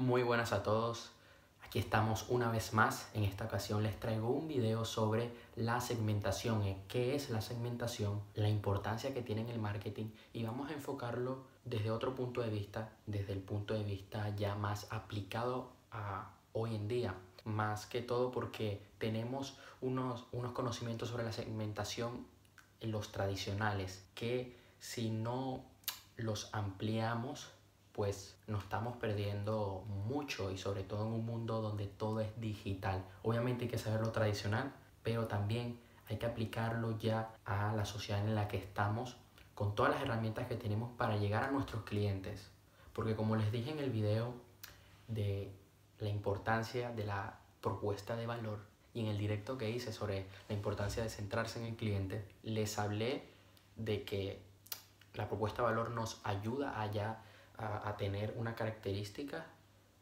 Muy buenas a todos. Aquí estamos una vez más. En esta ocasión les traigo un video sobre la segmentación, eh, qué es la segmentación, la importancia que tiene en el marketing y vamos a enfocarlo desde otro punto de vista, desde el punto de vista ya más aplicado a hoy en día. Más que todo porque tenemos unos, unos conocimientos sobre la segmentación en los tradicionales que si no los ampliamos pues nos estamos perdiendo mucho y sobre todo en un mundo donde todo es digital. Obviamente hay que saber lo tradicional, pero también hay que aplicarlo ya a la sociedad en la que estamos con todas las herramientas que tenemos para llegar a nuestros clientes. Porque como les dije en el video de la importancia de la propuesta de valor y en el directo que hice sobre la importancia de centrarse en el cliente, les hablé de que la propuesta de valor nos ayuda a ya a, tener una característica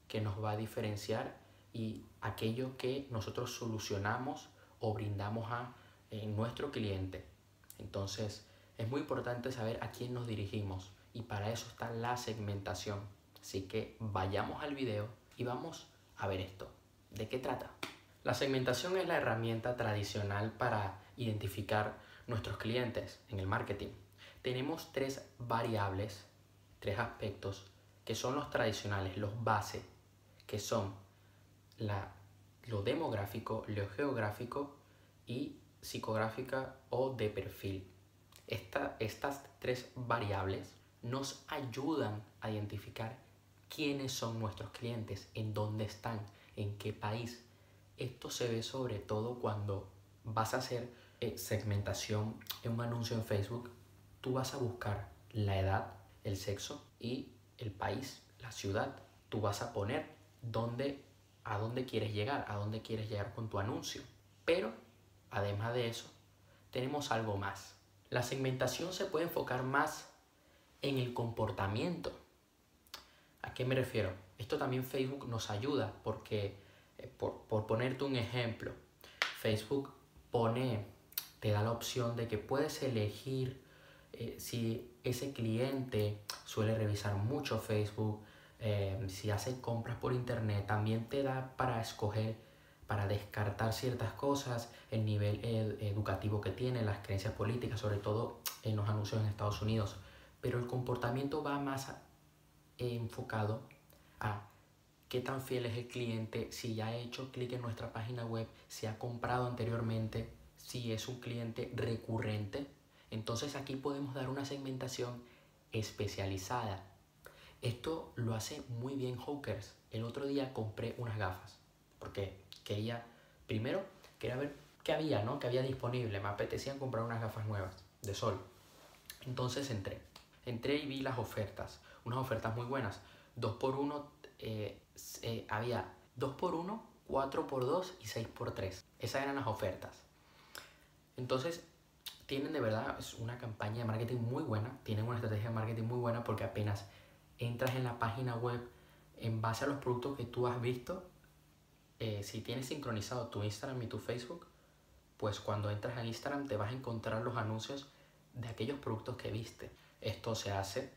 que nos va a diferenciar y aquello que nosotros solucionamos o brindamos a nuestro cliente. Entonces, es muy importante saber a quién nos dirigimos y para eso está la segmentación. Así que vayamos al video y vamos a ver esto. ¿De qué trata? La segmentación es la herramienta tradicional para identificar nuestros clientes en el marketing. Tenemos tres variables tres aspectos que son los tradicionales, los base, que son la, lo demográfico, lo geográfico y psicográfica o de perfil. estas tres variables nos ayudan a identificar quiénes son nuestros clientes, en dónde están, en qué país. Esto se ve sobre todo cuando vas a hacer eh, segmentación en un anuncio en Facebook. Tú vas a buscar la edad, el sexo y el país, la ciudad. Tú vas a poner dónde, a dónde quieres llegar, a dónde quieres llegar con tu anuncio. Pero, además de eso, tenemos algo más. La segmentación se puede enfocar más en el comportamiento. ¿A qué me refiero? Esto también Facebook nos ayuda porque, eh, por, por ponerte un ejemplo, Facebook pone, te da la opción de que puedes elegir eh, si ese cliente suele revisar mucho Facebook, eh, si hace compras por internet, también te da para escoger, para descartar ciertas cosas, el nivel educativo que tiene, las creencias políticas, sobre todo en los anuncios en Estados Unidos. Pero el comportamiento va más enfocado a qué tan fiel es el cliente, si ya ha hecho clic en nuestra página web, si ha comprado anteriormente, si es un cliente recurrente entonces aquí podemos dar una segmentación especializada. Esto lo hace muy bien Hawkers. El otro día compré unas gafas porque quería, primero, quería ver qué había, ¿no? Qué había disponible. Me apetecían comprar unas gafas nuevas de sol. Entonces entré. Entré y vi las ofertas. Unas ofertas muy buenas. 2x1 eh, eh, había 2x1, 4x2 y 6x3. Esas eran las ofertas. Entonces tienen de verdad una campaña de marketing muy buena, tienen una estrategia de marketing muy buena porque apenas entras en la página web en base a los productos que tú has visto, eh, si tienes sincronizado tu Instagram y tu Facebook, pues cuando entras a Instagram te vas a encontrar los anuncios de aquellos productos que viste. Esto se hace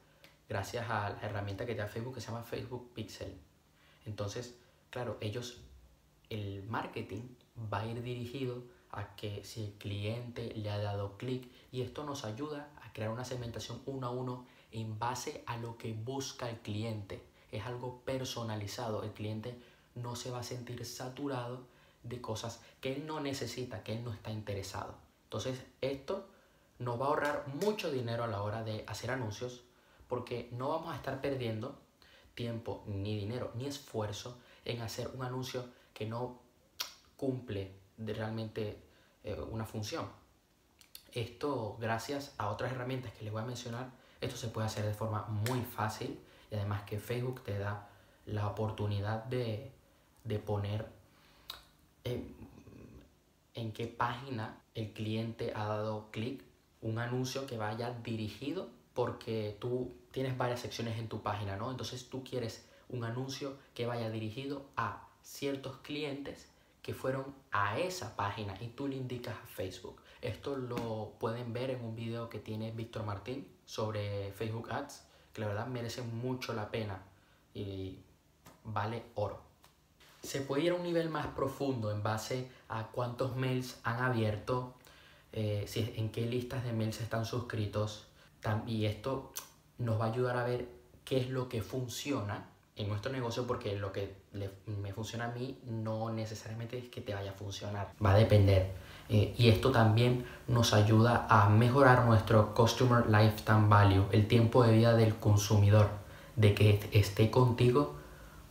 gracias a la herramienta que te da Facebook que se llama Facebook Pixel. Entonces, claro, ellos, el marketing va a ir dirigido a que si el cliente le ha dado clic y esto nos ayuda a crear una segmentación uno a uno en base a lo que busca el cliente. Es algo personalizado, el cliente no se va a sentir saturado de cosas que él no necesita, que él no está interesado. Entonces esto nos va a ahorrar mucho dinero a la hora de hacer anuncios porque no vamos a estar perdiendo tiempo, ni dinero, ni esfuerzo en hacer un anuncio que no cumple de realmente eh, una función. Esto, gracias a otras herramientas que les voy a mencionar, esto se puede hacer de forma muy fácil y además que Facebook te da la oportunidad de, poner en, en qué página el cliente ha dado clic, un anuncio que vaya dirigido porque tú tienes varias secciones en tu página, ¿no? Entonces tú quieres un anuncio que vaya dirigido a ciertos clientes que fueron a esa página y tú le indicas a Facebook. Esto lo pueden ver en un video que tiene Víctor Martín sobre Facebook Ads, que la verdad merece mucho la pena y vale oro. Se puede ir a un nivel más profundo en base a cuántos mails han abierto, eh, si, en qué listas de mails están suscritos. Y esto nos va a ayudar a ver qué es lo que funciona en nuestro negocio porque lo que me funciona a mí no necesariamente es que te vaya a funcionar. Va a depender. Eh, y esto también nos ayuda a mejorar nuestro Customer Lifetime Value, el tiempo de vida del consumidor, de que esté contigo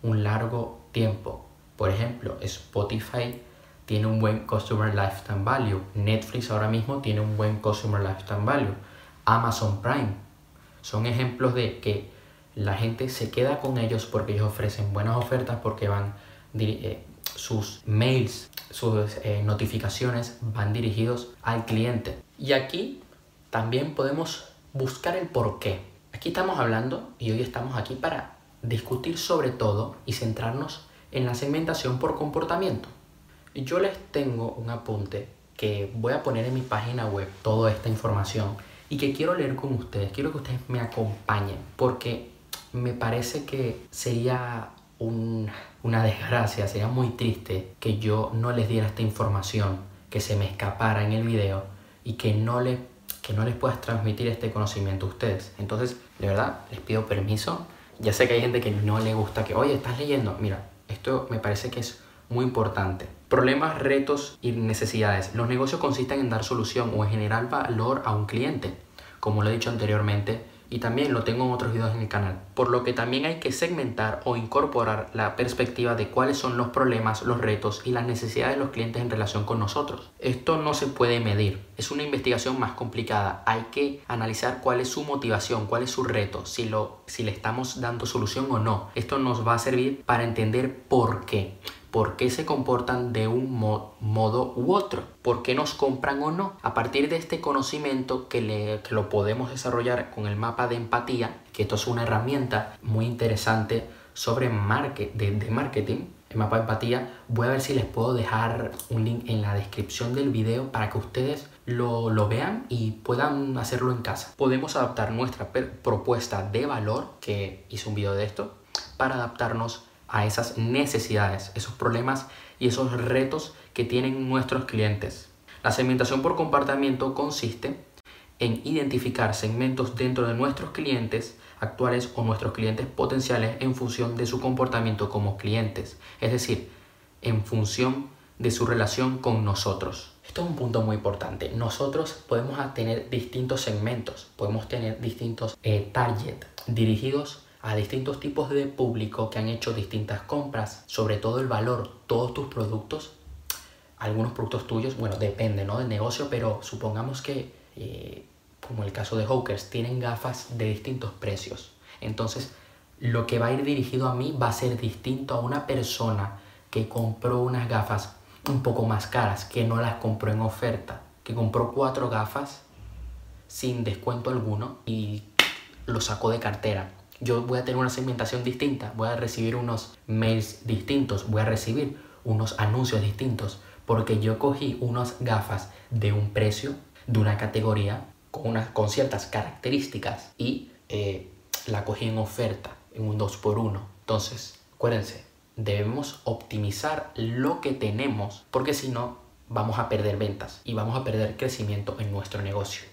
un largo tiempo. Por ejemplo, Spotify tiene un buen Customer Lifetime Value, Netflix ahora mismo tiene un buen Customer Lifetime Value, Amazon Prime. Son ejemplos de que la gente se queda con ellos porque ellos ofrecen buenas ofertas, porque van eh, sus mails, sus eh, notificaciones van dirigidos al cliente. Y aquí también podemos buscar el por qué. Aquí estamos hablando y hoy estamos aquí para discutir sobre todo y centrarnos en la segmentación por comportamiento. Yo les tengo un apunte que voy a poner en mi página web toda esta información y que quiero leer con ustedes. Quiero que ustedes me acompañen porque me parece que sería una desgracia, sería muy triste que yo no les diera esta información, que se me escapara en el video y que no, le, que no les puedas transmitir este conocimiento a ustedes. Entonces, de verdad, les pido permiso. Ya sé que hay gente que no le gusta que, oye, estás leyendo. Mira, esto me parece que es muy importante. Problemas, retos y necesidades. Los negocios consisten en dar solución o en generar valor a un cliente. Como lo he dicho anteriormente, y también lo tengo en otros videos en el canal. Por lo que también hay que segmentar o incorporar la perspectiva de cuáles son los problemas, los retos y las necesidades de los clientes en relación con nosotros. Esto no se puede medir, es una investigación más complicada. Hay que analizar cuál es su motivación, cuál es su reto, si, lo, si le estamos dando solución o no. Esto nos va a servir para entender por qué por qué se comportan de un modo u otro, por qué nos compran o no. A partir de este conocimiento que, lo podemos desarrollar con el mapa de empatía, que esto es una herramienta muy interesante sobre market, de, marketing, el mapa de empatía, voy a ver si les puedo dejar un link en la descripción del video para que ustedes lo, lo, vean y puedan hacerlo en casa. Podemos adaptar nuestra propuesta de valor, que hice un video de esto, para adaptarnos a esas necesidades, esos problemas y esos retos que tienen nuestros clientes. La segmentación por comportamiento consiste en identificar segmentos dentro de nuestros clientes actuales o nuestros clientes potenciales en función de su comportamiento como clientes, es decir, en función de su relación con nosotros. Esto es un punto muy importante. Nosotros podemos tener distintos segmentos, podemos tener distintos eh, target dirigidos a distintos tipos de público que han hecho distintas compras, sobre todo el valor, todos tus productos, algunos productos tuyos, bueno, depende ¿no? del negocio, pero supongamos que, eh, como el caso de Hawkers, tienen gafas de distintos precios. Entonces, lo que va a ir dirigido a mí va a ser distinto a una persona que compró unas gafas un poco más caras, que no las compró en oferta, que compró cuatro gafas sin descuento alguno y lo sacó de cartera yo voy a tener una segmentación distinta, voy a recibir unos mails distintos, voy a recibir unos anuncios distintos, porque yo cogí unas gafas de un precio, de una categoría, con, unas, con ciertas características y eh, la cogí en oferta, en un 2x1. Entonces, acuérdense, debemos optimizar lo que tenemos, porque si no, vamos a perder ventas y vamos a perder crecimiento en nuestro negocio.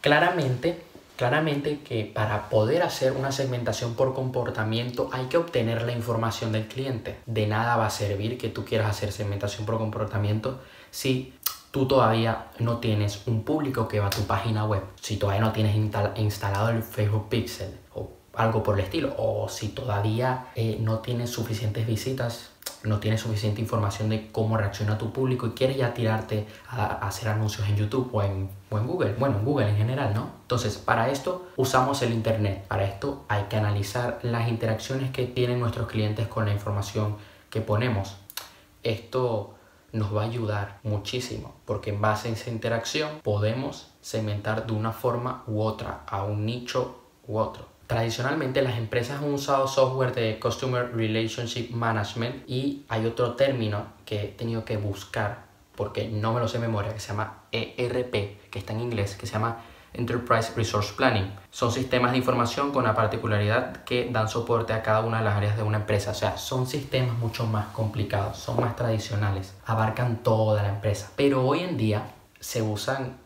Claramente, Claramente que para poder hacer una segmentación por comportamiento hay que obtener la información del cliente. De nada va a servir que tú quieras hacer segmentación por comportamiento si tú todavía no tienes un público que va a tu página web, si todavía no tienes instalado el Facebook Pixel o algo por el estilo, o si todavía eh, no tienes suficientes visitas no tienes suficiente información de cómo reacciona tu público y quieres ya tirarte a, hacer anuncios en YouTube o en, o en Google, bueno, en Google en general, ¿no? Entonces, para esto usamos el Internet. Para esto hay que analizar las interacciones que tienen nuestros clientes con la información que ponemos. Esto nos va a ayudar muchísimo porque en base a esa interacción podemos segmentar de una forma u otra a un nicho u otro. Tradicionalmente las empresas han usado software de Customer Relationship Management y hay otro término que he tenido que buscar porque no me lo sé de memoria que se llama ERP, que está en inglés, que se llama Enterprise Resource Planning. Son sistemas de información con la particularidad que dan soporte a cada una de las áreas de una empresa. O sea, son sistemas mucho más complicados, son más tradicionales, abarcan toda la empresa. Pero hoy en día se usan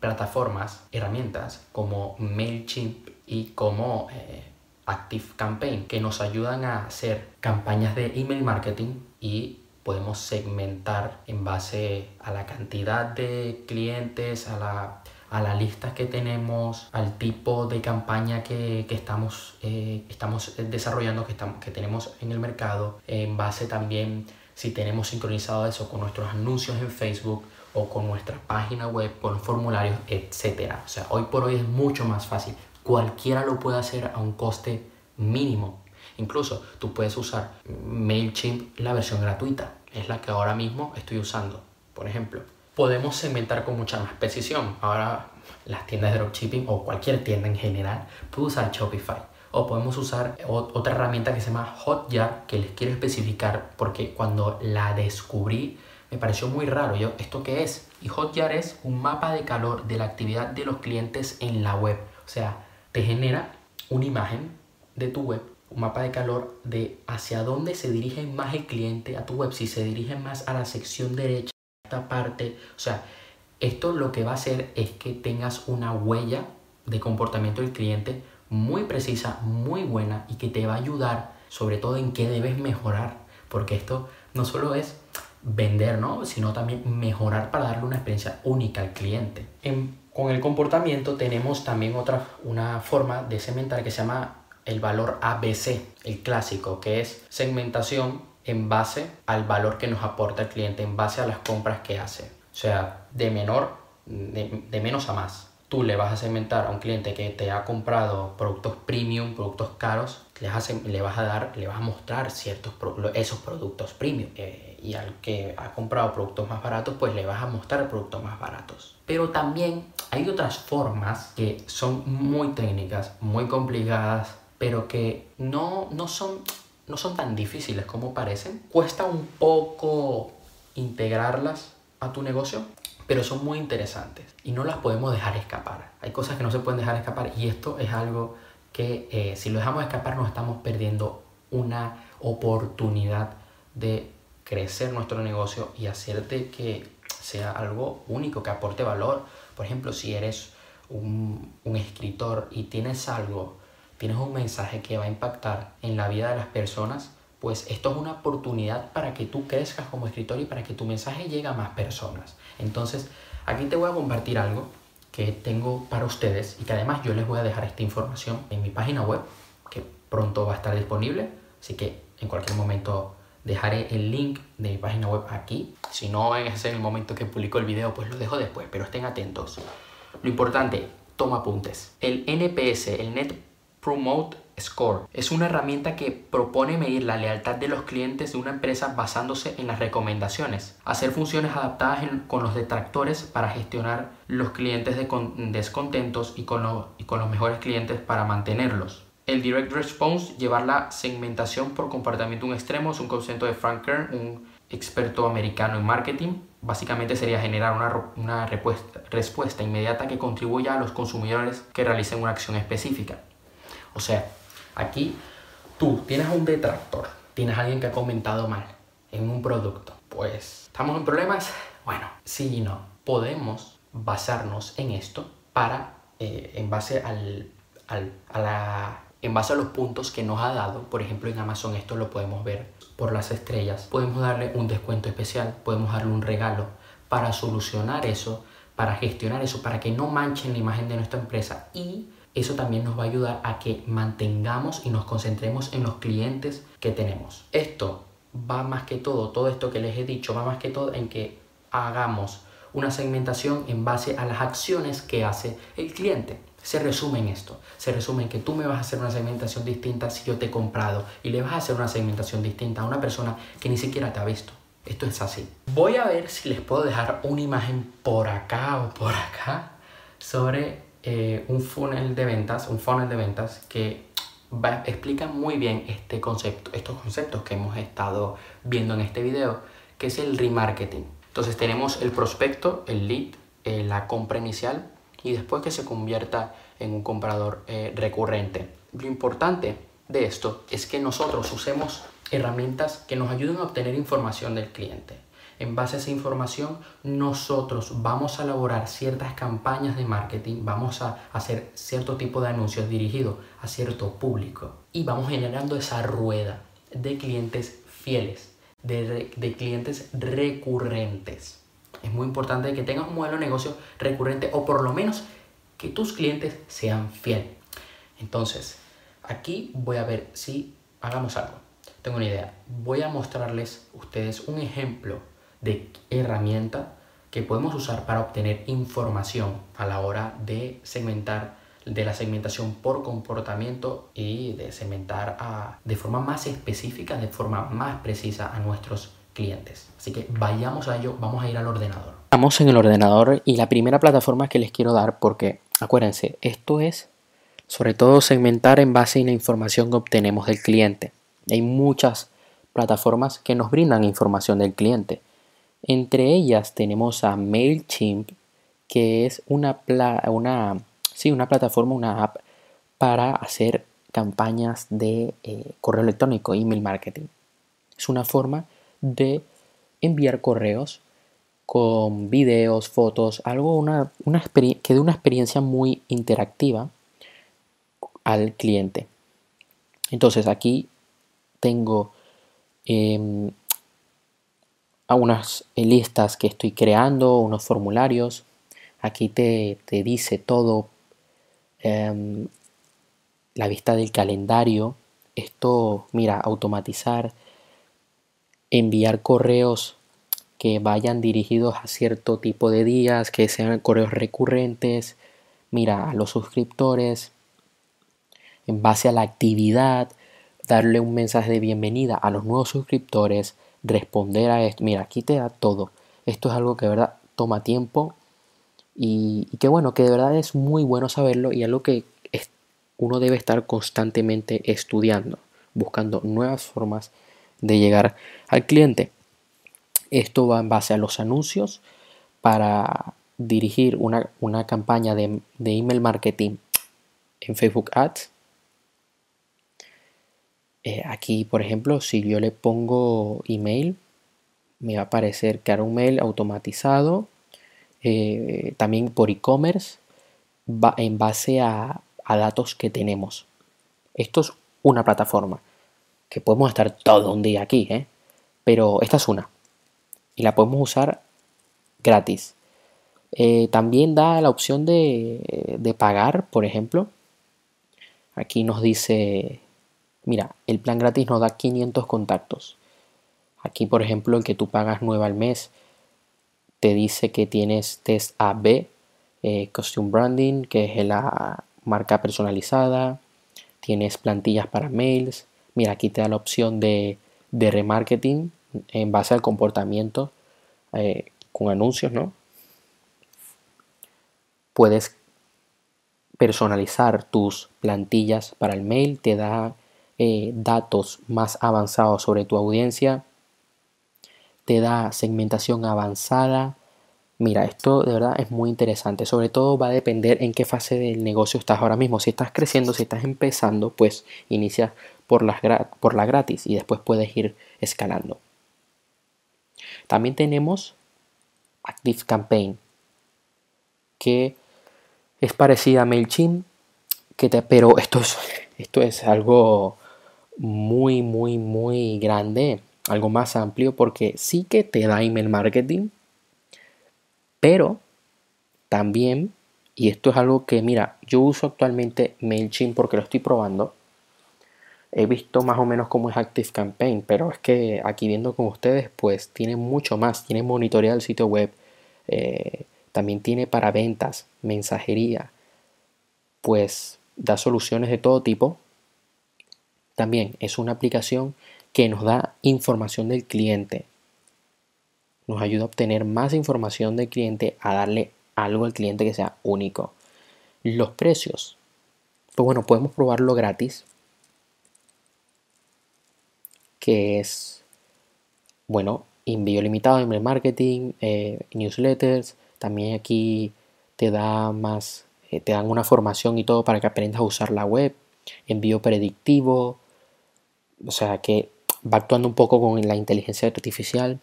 plataformas, herramientas como MailChimp y como eh, Active Campaign que nos ayudan a hacer campañas de email marketing y podemos segmentar en base a la cantidad de clientes, a la, a la lista que tenemos, al tipo de campaña que, que estamos, eh, estamos desarrollando, que, estamos, que tenemos en el mercado, en base también si tenemos sincronizado eso con nuestros anuncios en Facebook o con nuestra página web, con formularios, etc. O sea, hoy por hoy es mucho más fácil. Cualquiera lo puede hacer a un coste mínimo. Incluso tú puedes usar MailChimp la versión gratuita. Es la que ahora mismo estoy usando. Por ejemplo, podemos segmentar con mucha más precisión. Ahora las tiendas de dropshipping o cualquier tienda en general puede usar Shopify. O podemos usar otra herramienta que se llama Hotjar que les quiero especificar porque cuando la descubrí me pareció muy raro. Yo, ¿esto qué es? Y Hotjar es un mapa de calor de la actividad de los clientes en la web. O sea, te genera una imagen de tu web, un mapa de calor de hacia dónde se dirige más el cliente a tu web, si se dirige más a la sección derecha, a esta parte. O sea, esto lo que va a hacer es que tengas una huella de comportamiento del cliente muy precisa, muy buena y que te va a ayudar sobre todo en qué debes mejorar. Porque esto no solo es vender, ¿no? Sino también mejorar para darle una experiencia única al cliente. Con el comportamiento tenemos también otra, una forma de segmentar que se llama el valor ABC, el clásico, que es segmentación en base al valor que nos aporta el cliente, en base a las compras que hace. O sea, de menor, de, menos a más. Tú le vas a segmentar a un cliente que te ha comprado productos premium, productos caros, le vas a, le vas a dar, le vas a mostrar ciertos esos productos premium. Eh, y al que ha comprado productos más baratos, pues le vas a mostrar productos más baratos. Pero también hay otras formas que son muy técnicas, muy complicadas, pero que no, no, son, no son tan difíciles como parecen. Cuesta un poco integrarlas a tu negocio, pero son muy interesantes y no las podemos dejar escapar. Hay cosas que no se pueden dejar escapar y esto es algo que eh, si lo dejamos escapar nos estamos perdiendo una oportunidad de crecer nuestro negocio y hacerte que sea algo único, que aporte valor. Por ejemplo, si eres un, escritor y tienes algo, tienes un mensaje que va a impactar en la vida de las personas, pues esto es una oportunidad para que tú crezcas como escritor y para que tu mensaje llegue a más personas. Entonces, aquí te voy a compartir algo que tengo para ustedes y que además yo les voy a dejar esta información en mi página web, que pronto va a estar disponible, así que en cualquier momento Dejaré el link de mi página web aquí. Si no es en el momento que publico el video, pues lo dejo después, pero estén atentos. Lo importante, toma apuntes. El NPS, el Net Promote Score, es una herramienta que propone medir la lealtad de los clientes de una empresa basándose en las recomendaciones, hacer funciones adaptadas con los detractores para gestionar los clientes descontentos y con, y con los mejores clientes para mantenerlos. El Direct Response, llevar la segmentación por comportamiento un extremo, es un concepto de Frank Kern, un experto americano en marketing. Básicamente sería generar una, una respuesta, respuesta inmediata que contribuya a los consumidores que realicen una acción específica. O sea, aquí tú tienes un detractor, tienes alguien que ha comentado mal en un producto. Pues, ¿estamos en problemas? Bueno, sí y no. Podemos basarnos en esto para, eh, en base al, al, a la en base a los puntos que nos ha dado, por ejemplo en Amazon esto lo podemos ver por las estrellas, podemos darle un descuento especial, podemos darle un regalo para solucionar eso, para gestionar eso, para que no manchen la imagen de nuestra empresa y eso también nos va a ayudar a que mantengamos y nos concentremos en los clientes que tenemos. Esto va más que todo, todo esto que les he dicho, va más que todo en que hagamos una segmentación en base a las acciones que hace el cliente. Se resume en esto, se resume en que tú me vas a hacer una segmentación distinta si yo te he comprado y le vas a hacer una segmentación distinta a una persona que ni siquiera te ha visto. Esto es así. Voy a ver si les puedo dejar una imagen por acá o por acá sobre eh, un funnel de ventas, un funnel de ventas que explica muy bien este concepto, estos conceptos que hemos estado viendo en este video, que es el remarketing. Entonces tenemos el prospecto, el lead, eh, la compra inicial, y después que se convierta en un comprador eh, recurrente. Lo importante de esto es que nosotros usemos herramientas que nos ayuden a obtener información del cliente. En base a esa información, nosotros vamos a elaborar ciertas campañas de marketing, vamos a hacer cierto tipo de anuncios dirigidos a cierto público y vamos generando esa rueda de clientes fieles, de, de clientes recurrentes. Es muy importante que tengas un modelo de negocio recurrente o por lo menos que tus clientes sean fieles. Entonces, aquí voy a ver si hagamos algo. Tengo una idea. Voy a mostrarles ustedes un ejemplo de herramienta que podemos usar para obtener información a la hora de segmentar de la segmentación por comportamiento y de segmentar de forma más específica, de forma más precisa a nuestros Así que vayamos a ello, vamos a ir al ordenador. Estamos en el ordenador y la primera plataforma que les quiero dar, porque acuérdense, esto es sobre todo segmentar en base a la información que obtenemos del cliente. Hay muchas plataformas que nos brindan información del cliente. Entre ellas tenemos a MailChimp, que es una, una, sí, una plataforma, una app para hacer campañas de eh, correo electrónico, email marketing. Es una forma de enviar correos con videos, fotos, algo una, una que dé una experiencia muy interactiva al cliente. Entonces aquí tengo eh, unas listas que estoy creando, unos formularios. Aquí te, dice todo. Em, la vista del calendario. Esto, mira, automatizar, enviar correos que vayan dirigidos a cierto tipo de días, que sean correos recurrentes. Mira, a los suscriptores, en base a la actividad, darle un mensaje de bienvenida a los nuevos suscriptores, responder a esto. Mira, aquí te da todo. Esto es algo que de verdad toma tiempo y, que bueno, que de verdad es muy bueno saberlo y algo que uno debe estar constantemente estudiando, buscando nuevas formas de llegar al cliente. Esto va en base a los anuncios para dirigir una, campaña de, de email marketing en Facebook Ads eh, aquí, por ejemplo, si yo le pongo email, me va a aparecer que un mail automatizado, eh, también por e-commerce, en base a, datos que tenemos. Esto es una plataforma que podemos estar todo un día aquí, ¿eh? pero esta es una y la podemos usar gratis. también da la opción de, de pagar, por ejemplo. Aquí nos dice Mira, el plan gratis nos da 500 contactos. Aquí, por ejemplo, el que tú pagas 9 al mes te dice que tienes test AB, eh, Costume Branding, que es la marca personalizada. Tienes plantillas para mails. Mira, aquí te da la opción de, remarketing en base al comportamiento eh, con anuncios, ¿no? Puedes personalizar tus plantillas para el mail, te da eh, datos más avanzados sobre tu audiencia, te da segmentación avanzada. Mira, esto de verdad es muy interesante. Sobre todo va a depender en qué fase del negocio estás ahora mismo. Si estás creciendo, si estás empezando, pues inicia por, las por la gratis y después puedes ir escalando. También tenemos Active Campaign, que es parecida a MailChimp, que te, pero esto es, esto es algo muy, muy, muy grande, algo más amplio, porque sí que te da email marketing, pero también, y esto es algo que, mira, yo uso actualmente MailChimp porque lo estoy probando. He visto más o menos cómo es Active Campaign, pero es que aquí viendo con ustedes, pues tiene mucho más. Tiene monitorear el sitio web, eh, también tiene para ventas, mensajería, pues da soluciones de todo tipo también es una aplicación que nos da información del cliente. Nos ayuda a obtener más información del cliente, a darle algo al cliente que sea único. Los precios. Pues bueno, podemos probarlo gratis. Que es, bueno, envío limitado, email marketing, eh, newsletters. También aquí te da más, eh, te dan una formación y todo para que aprendas a usar la web, envío predictivo, o sea que va actuando un poco con la inteligencia artificial,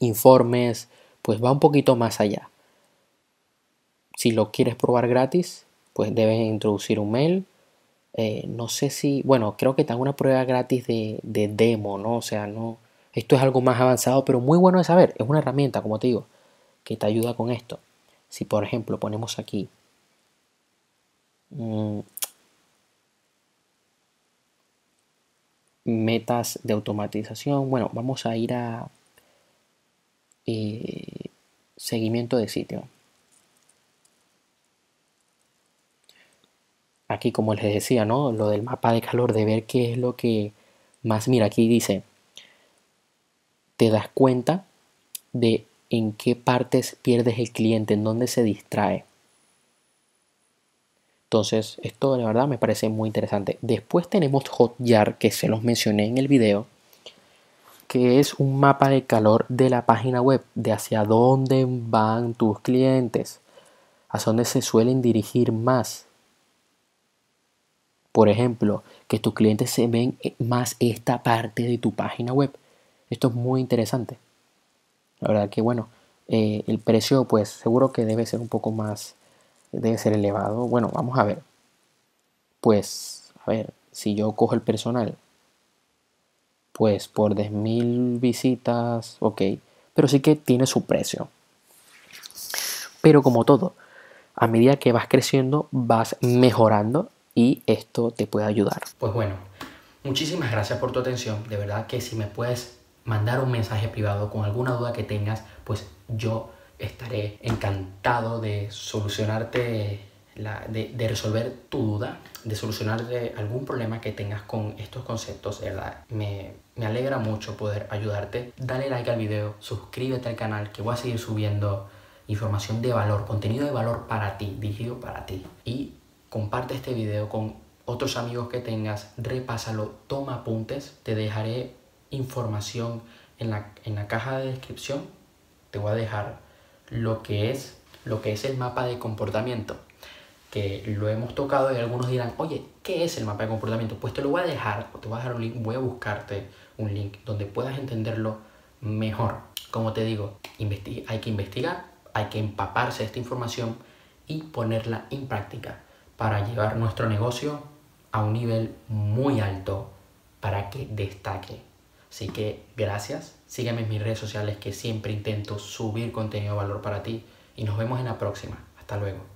informes, pues va un poquito más allá. Si lo quieres probar gratis, pues debes introducir un mail. Eh, no sé si, bueno, creo que te una prueba gratis de, de demo, ¿no? O sea, no, esto es algo más avanzado, pero muy bueno de saber. Es una herramienta, como te digo, que te ayuda con esto. Si por ejemplo ponemos aquí mm, metas de automatización, bueno, vamos a ir a eh, seguimiento de sitio. Aquí, como les decía, ¿no? Lo del mapa de calor, de ver qué es lo que más. Mira, aquí dice te das cuenta de en qué partes pierdes el cliente, en dónde se distrae. Entonces, esto de verdad me parece muy interesante. Después tenemos Hotjar, que se los mencioné en el video, que es un mapa de calor de la página web, de hacia dónde van tus clientes, hacia dónde se suelen dirigir más. Por ejemplo, que tus clientes se ven más esta parte de tu página web. Esto es muy interesante. La verdad que bueno, eh, el precio pues seguro que debe ser un poco más, debe ser elevado. Bueno, vamos a ver. Pues, a ver, si yo cojo el personal, pues por 10.000 visitas, ok, pero sí que tiene su precio. Pero como todo, a medida que vas creciendo, vas mejorando y esto te puede ayudar. Pues bueno, muchísimas gracias por tu atención. De verdad que si me puedes mandar un mensaje privado con alguna duda que tengas, pues yo estaré encantado de solucionarte, de, de, resolver tu duda, de solucionarte algún problema que tengas con estos conceptos. ¿verdad? Me, me alegra mucho poder ayudarte. Dale like al video, suscríbete al canal que voy a seguir subiendo información de valor, contenido de valor para ti, dirigido para ti. Y comparte este video con otros amigos que tengas, repásalo, toma apuntes, te dejaré información en la, en la caja de descripción. Te voy a dejar lo que es lo que es el mapa de comportamiento que lo hemos tocado y algunos dirán, oye, ¿qué es el mapa de comportamiento? Pues te lo voy a dejar, te voy a dejar un link, voy a buscarte un link donde puedas entenderlo mejor. Como te digo, hay que investigar, hay que empaparse de esta información y ponerla en práctica para llevar nuestro negocio a un nivel muy alto para que destaque. Así que gracias, sígueme en mis redes sociales que siempre intento subir contenido de valor para ti y nos vemos en la próxima. Hasta luego.